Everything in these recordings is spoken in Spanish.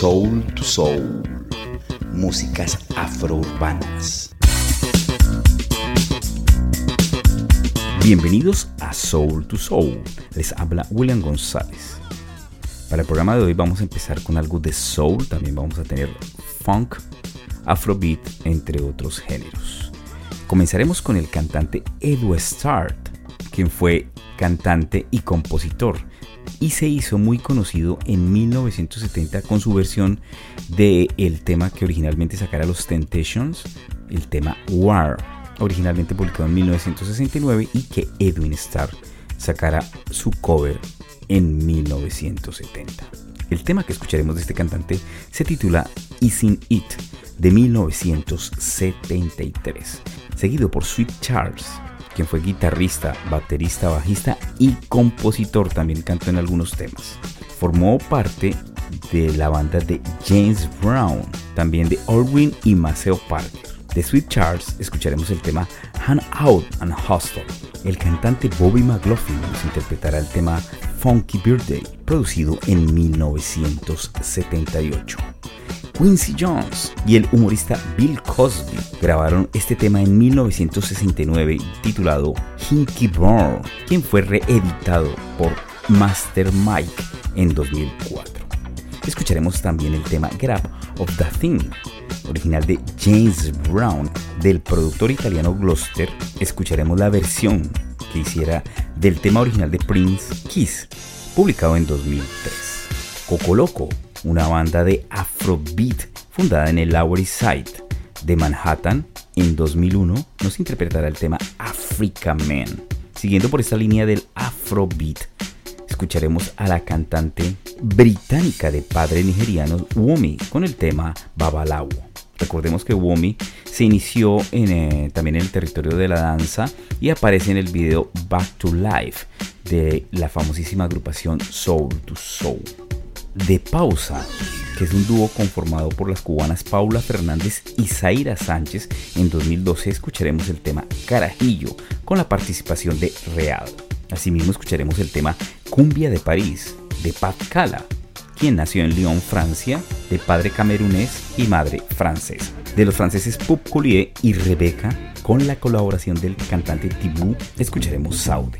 Soul to Soul, músicas afrourbanas. Bienvenidos a Soul to Soul, les habla William González. Para el programa de hoy vamos a empezar con algo de soul, también vamos a tener funk, afrobeat, entre otros géneros. Comenzaremos con el cantante Edu Start, quien fue cantante y compositor y se hizo muy conocido en 1970 con su versión de el tema que originalmente sacara los Temptations, el tema War, originalmente publicado en 1969 y que Edwin Starr sacara su cover en 1970. El tema que escucharemos de este cantante se titula Isn't It de 1973, seguido por Sweet Charles quien fue guitarrista, baterista, bajista y compositor, también cantó en algunos temas. Formó parte de la banda de James Brown, también de Orwin y Maceo Parker. De Sweet Charles escucharemos el tema Hand Out and Hostel. El cantante Bobby McLaughlin nos interpretará el tema Funky Birthday, producido en 1978. Quincy Jones y el humorista Bill Cosby grabaron este tema en 1969 titulado Hinky Burn, quien fue reeditado por Master Mike en 2004. Escucharemos también el tema Grab of the Thing, original de James Brown, del productor italiano Gloucester. Escucharemos la versión que hiciera del tema original de Prince Kiss, publicado en 2003. Coco Loco una banda de Afrobeat fundada en el Lower East Side de Manhattan en 2001, nos interpretará el tema Africa Man. Siguiendo por esta línea del Afrobeat, escucharemos a la cantante británica de padre nigeriano Wumi con el tema Babalawo. Recordemos que Wumi se inició eh, también en el territorio de la danza y aparece en el video Back to Life de la famosísima agrupación Soul to Soul de Pausa, que es un dúo conformado por las cubanas Paula Fernández y Zaira Sánchez. En 2012 escucharemos el tema Carajillo con la participación de Real. Asimismo escucharemos el tema Cumbia de París de Pat Cala, quien nació en Lyon, Francia, de padre camerunés y madre francesa. De los franceses Pup Collier y Rebeca, con la colaboración del cantante Tibú, escucharemos Saudi.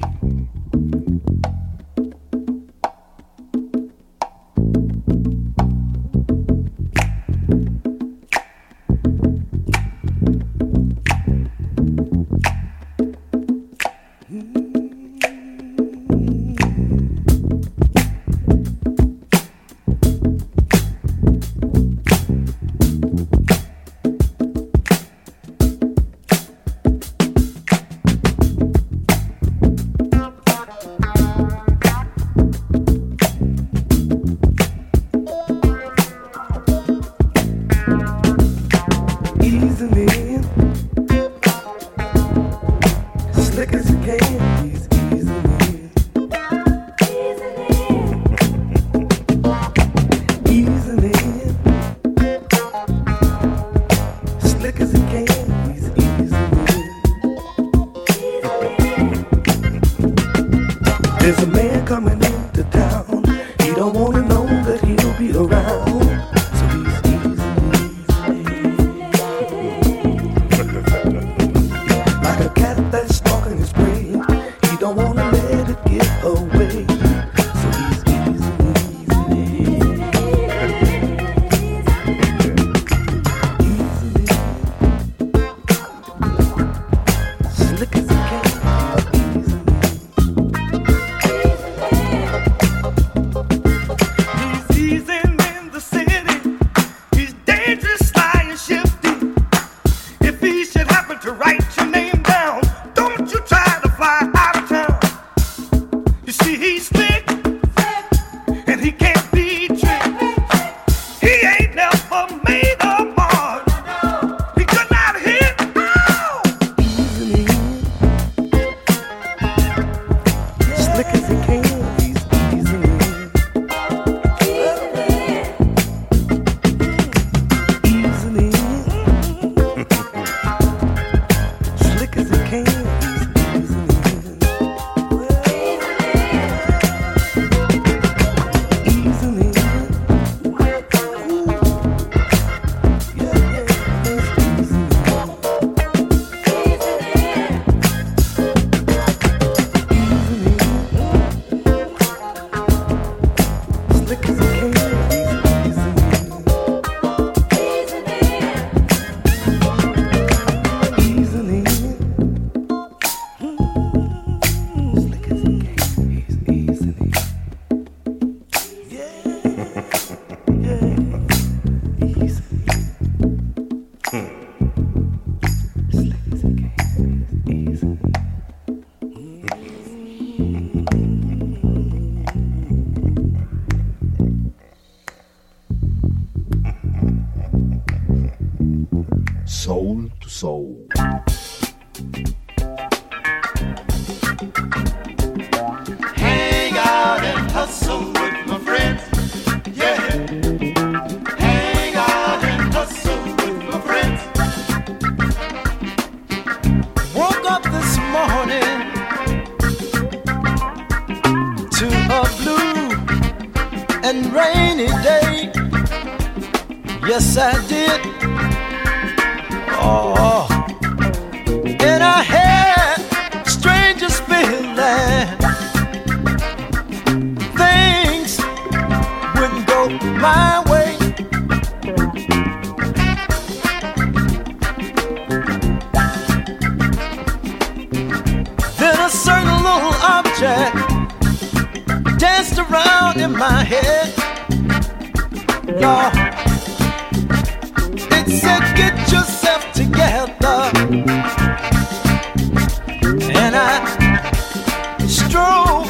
drove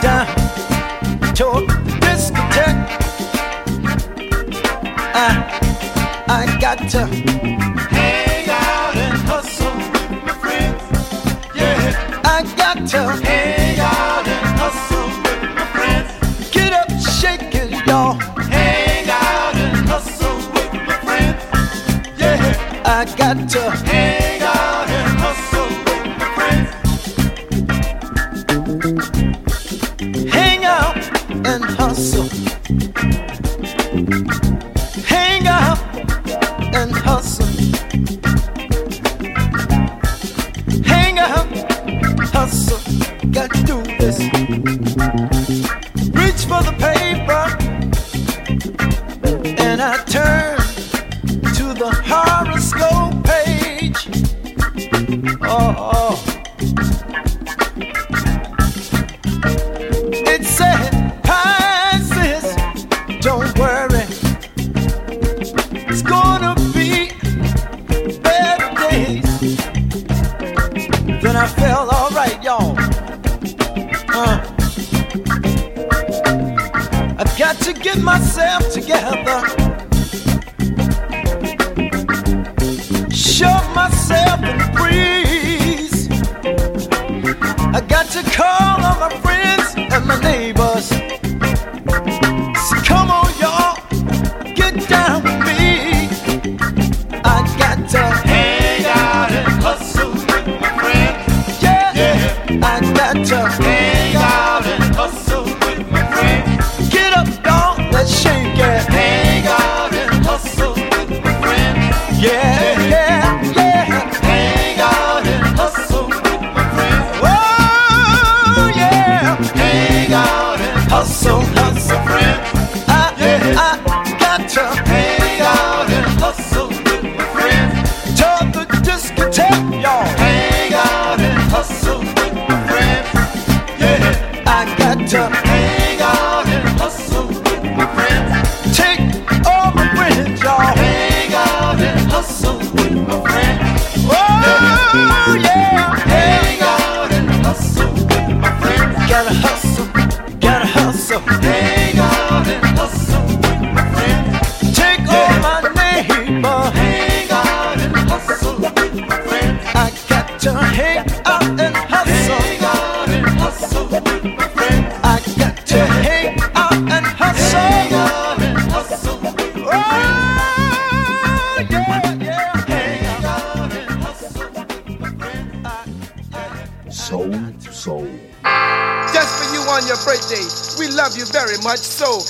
down to discotheque. I I got to hang out and hustle with my friends. Yeah, I got to hang out and hustle with my friends. Get up, shake it, y'all. Hang out and hustle with my friends. Yeah, I got to. I just much so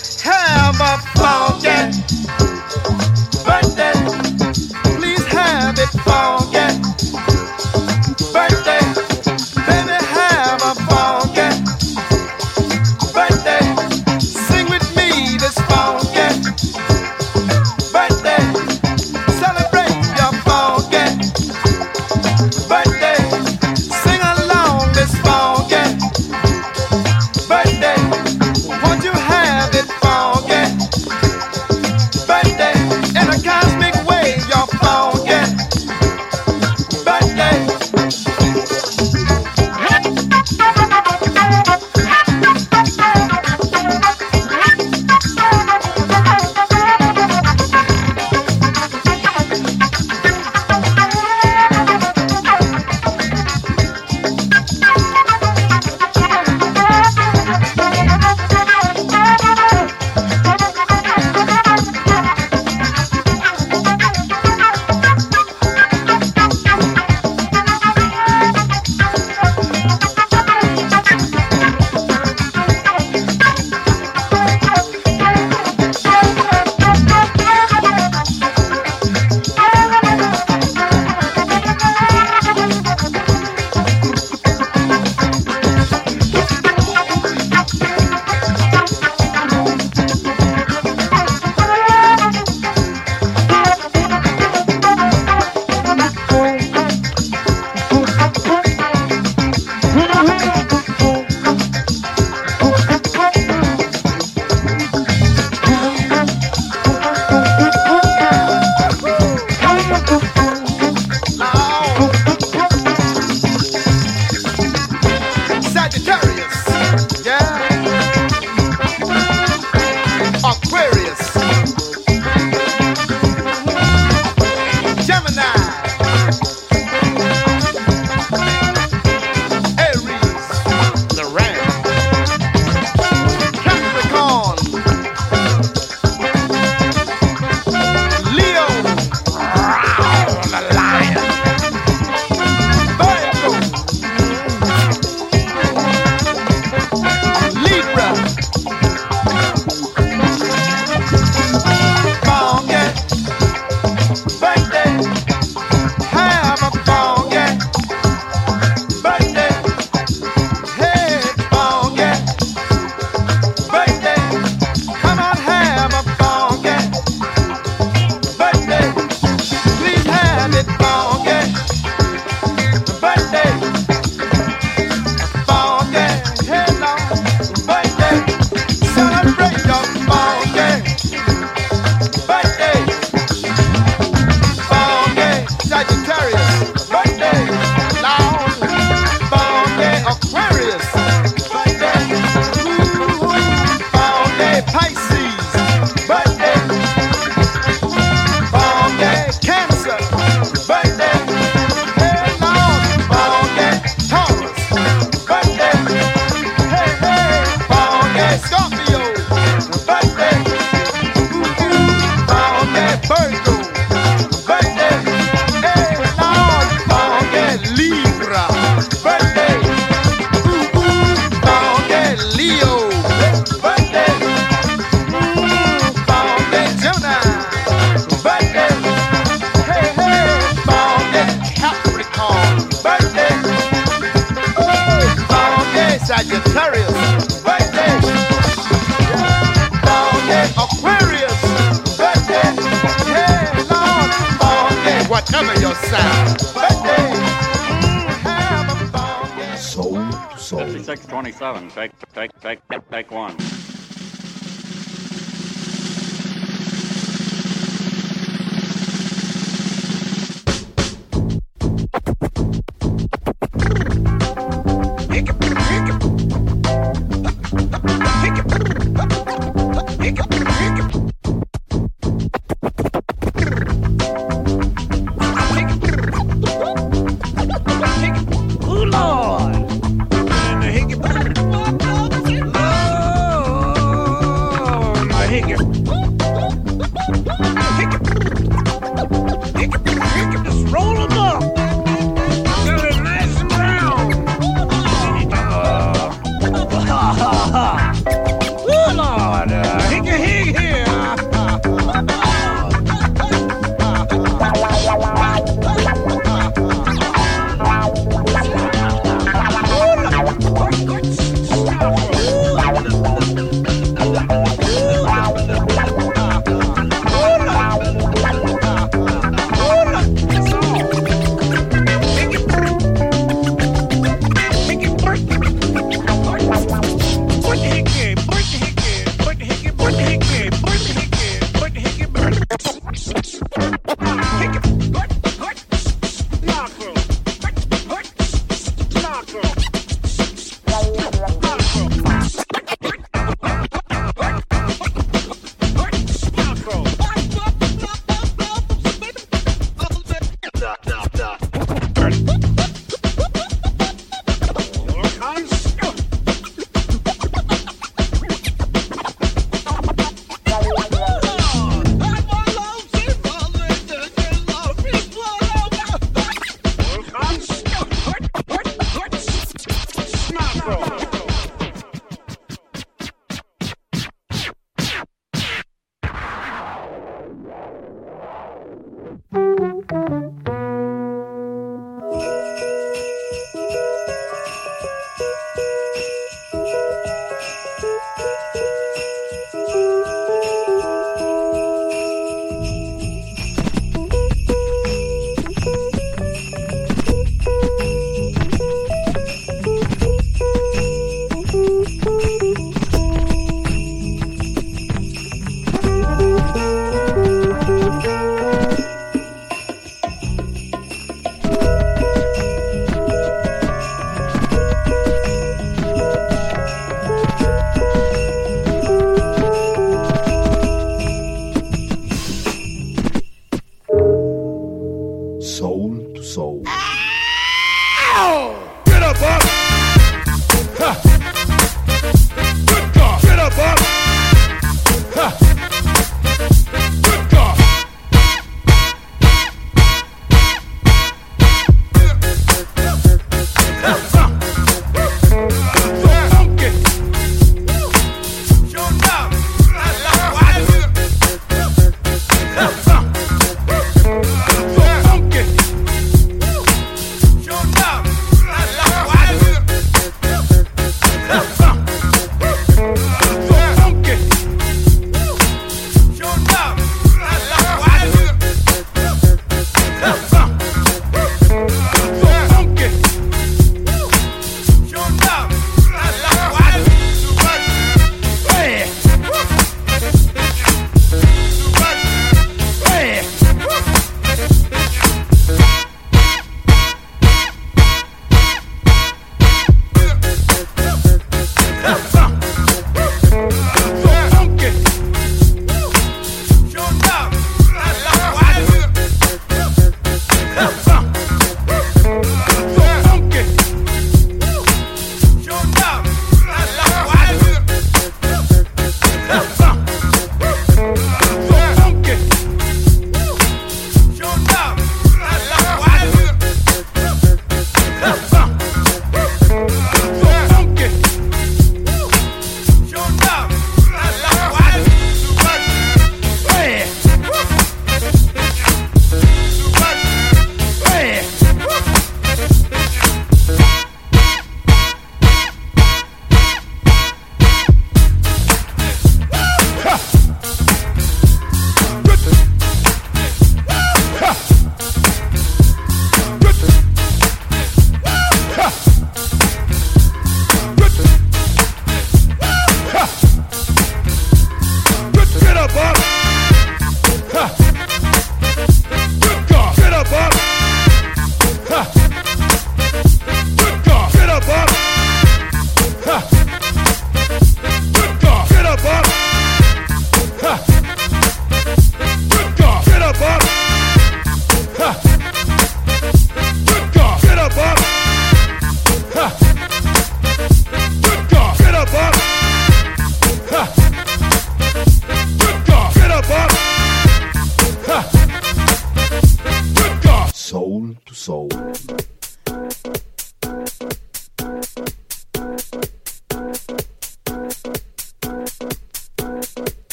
5627. Take, take, take, take one.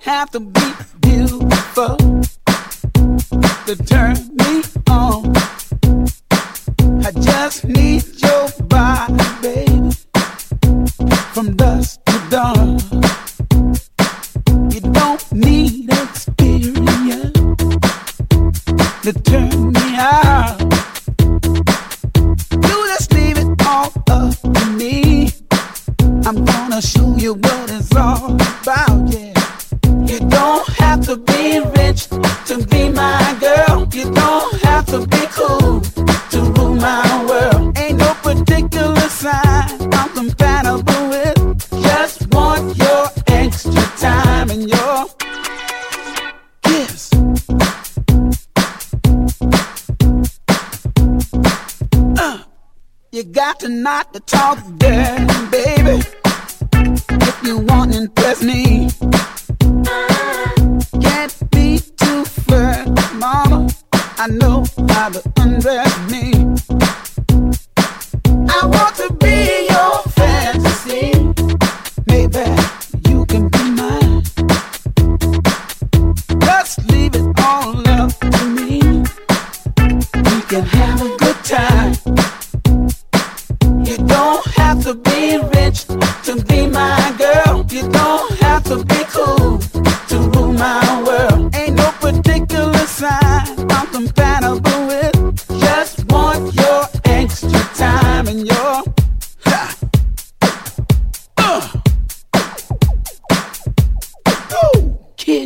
have to be beautiful to turn me on. I just need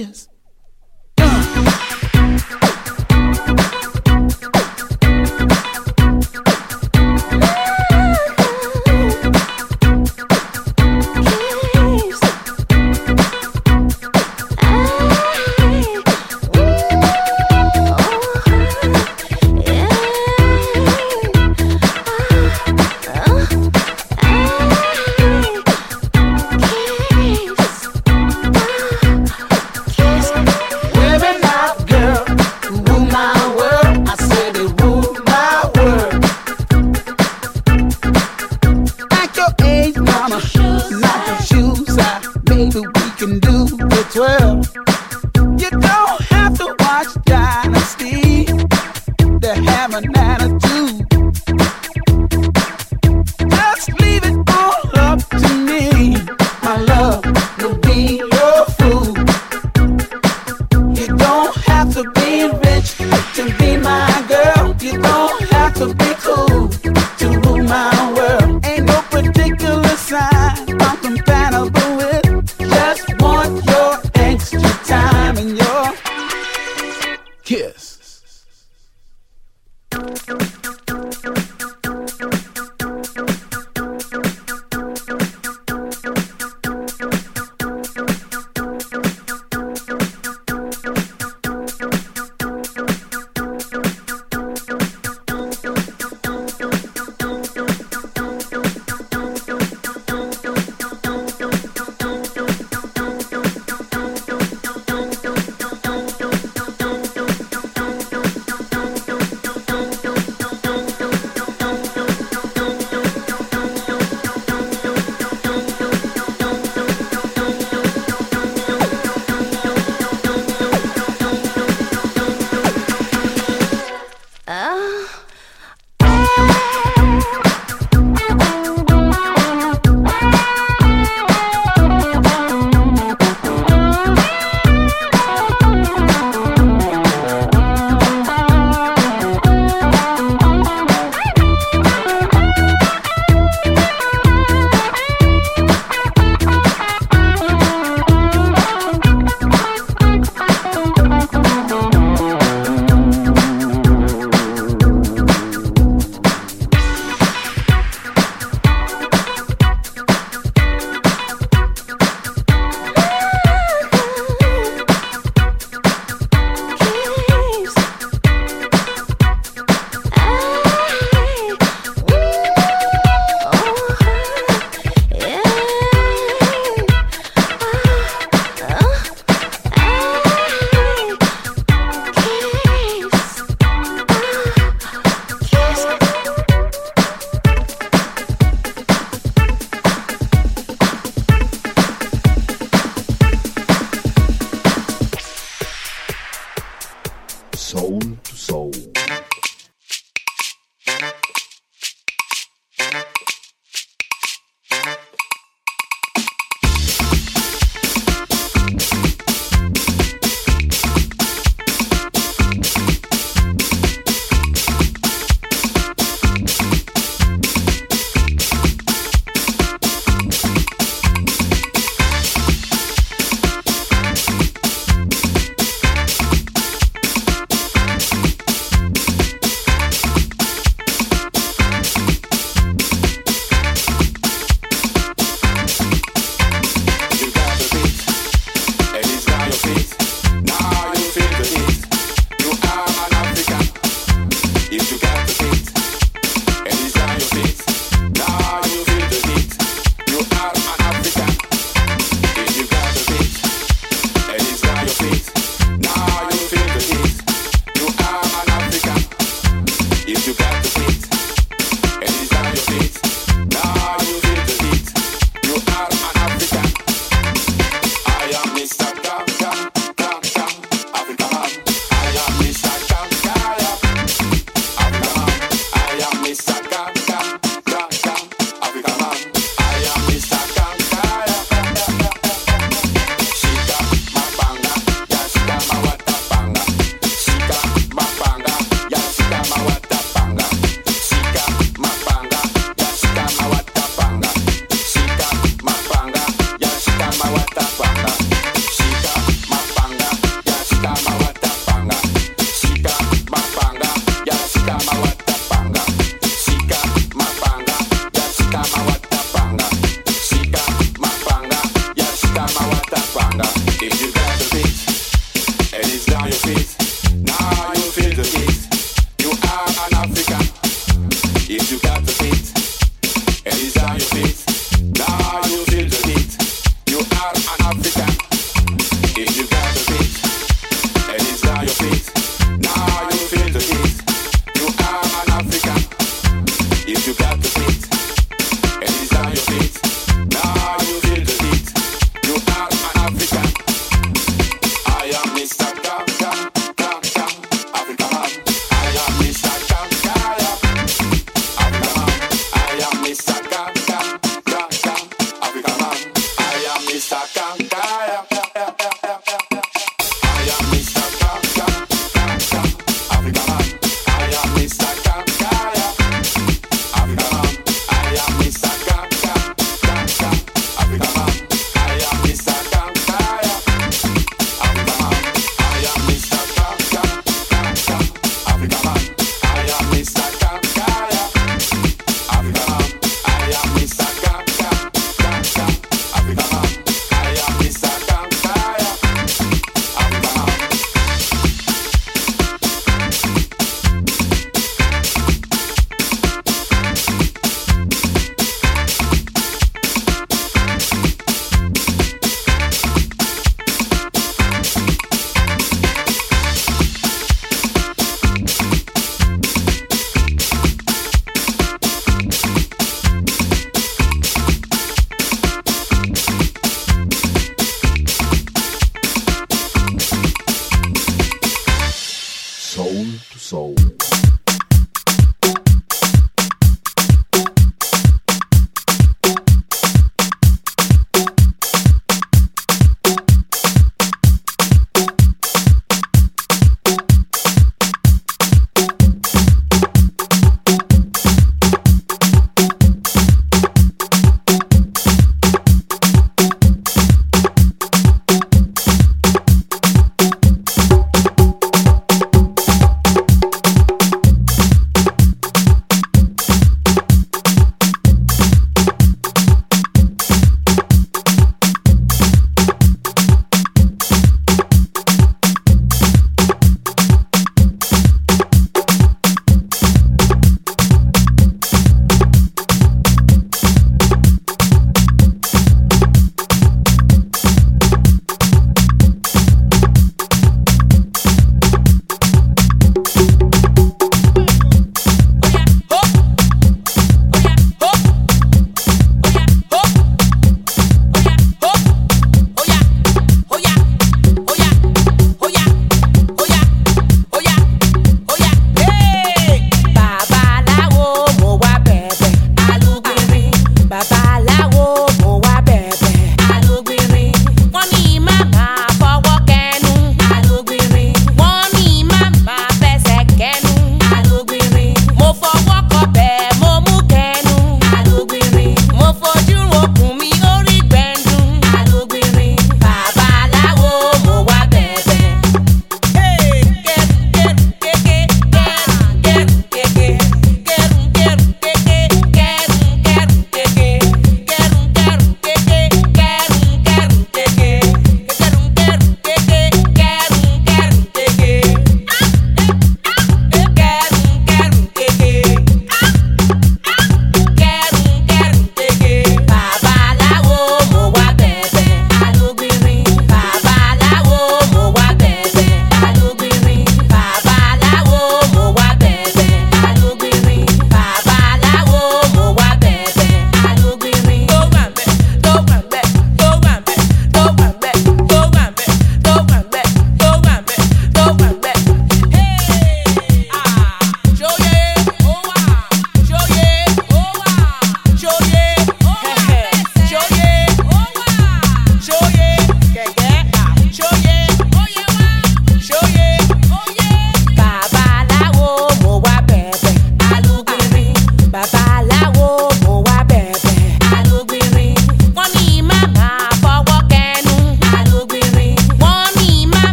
Yes.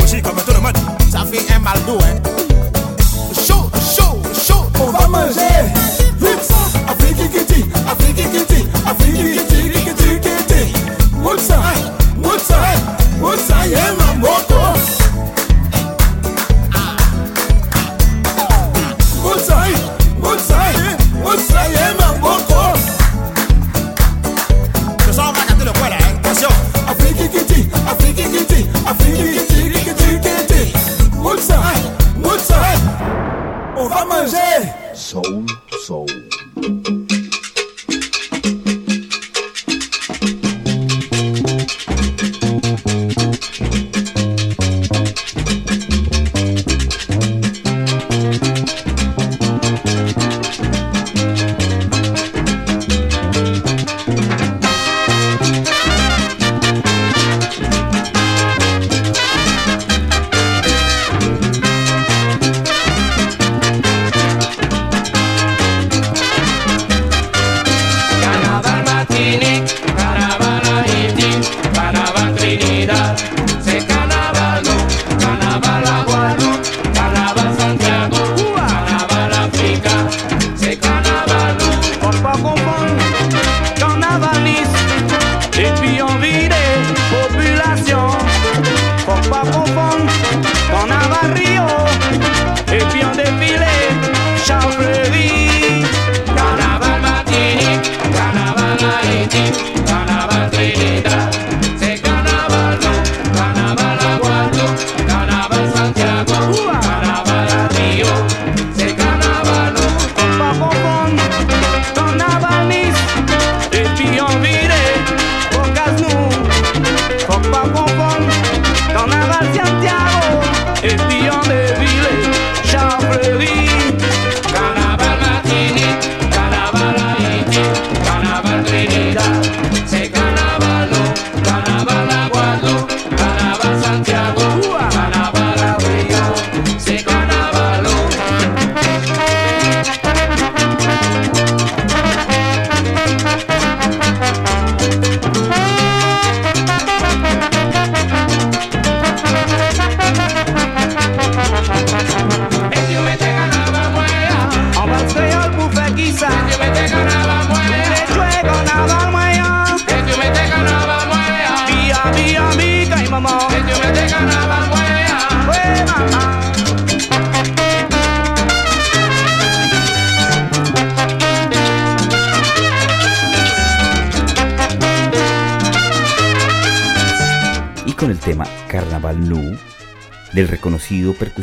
She comme tout le monde. Ça fait un mal doux, eh? hein.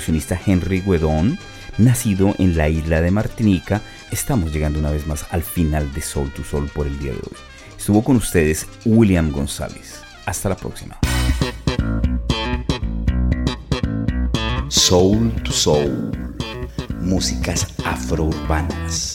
percusionista Henry Guedon, nacido en la isla de Martinica. Estamos llegando una vez más al final de Soul to Soul por el día de hoy. Estuvo con ustedes William González. Hasta la próxima. Soul to Soul. Músicas afrourbanas.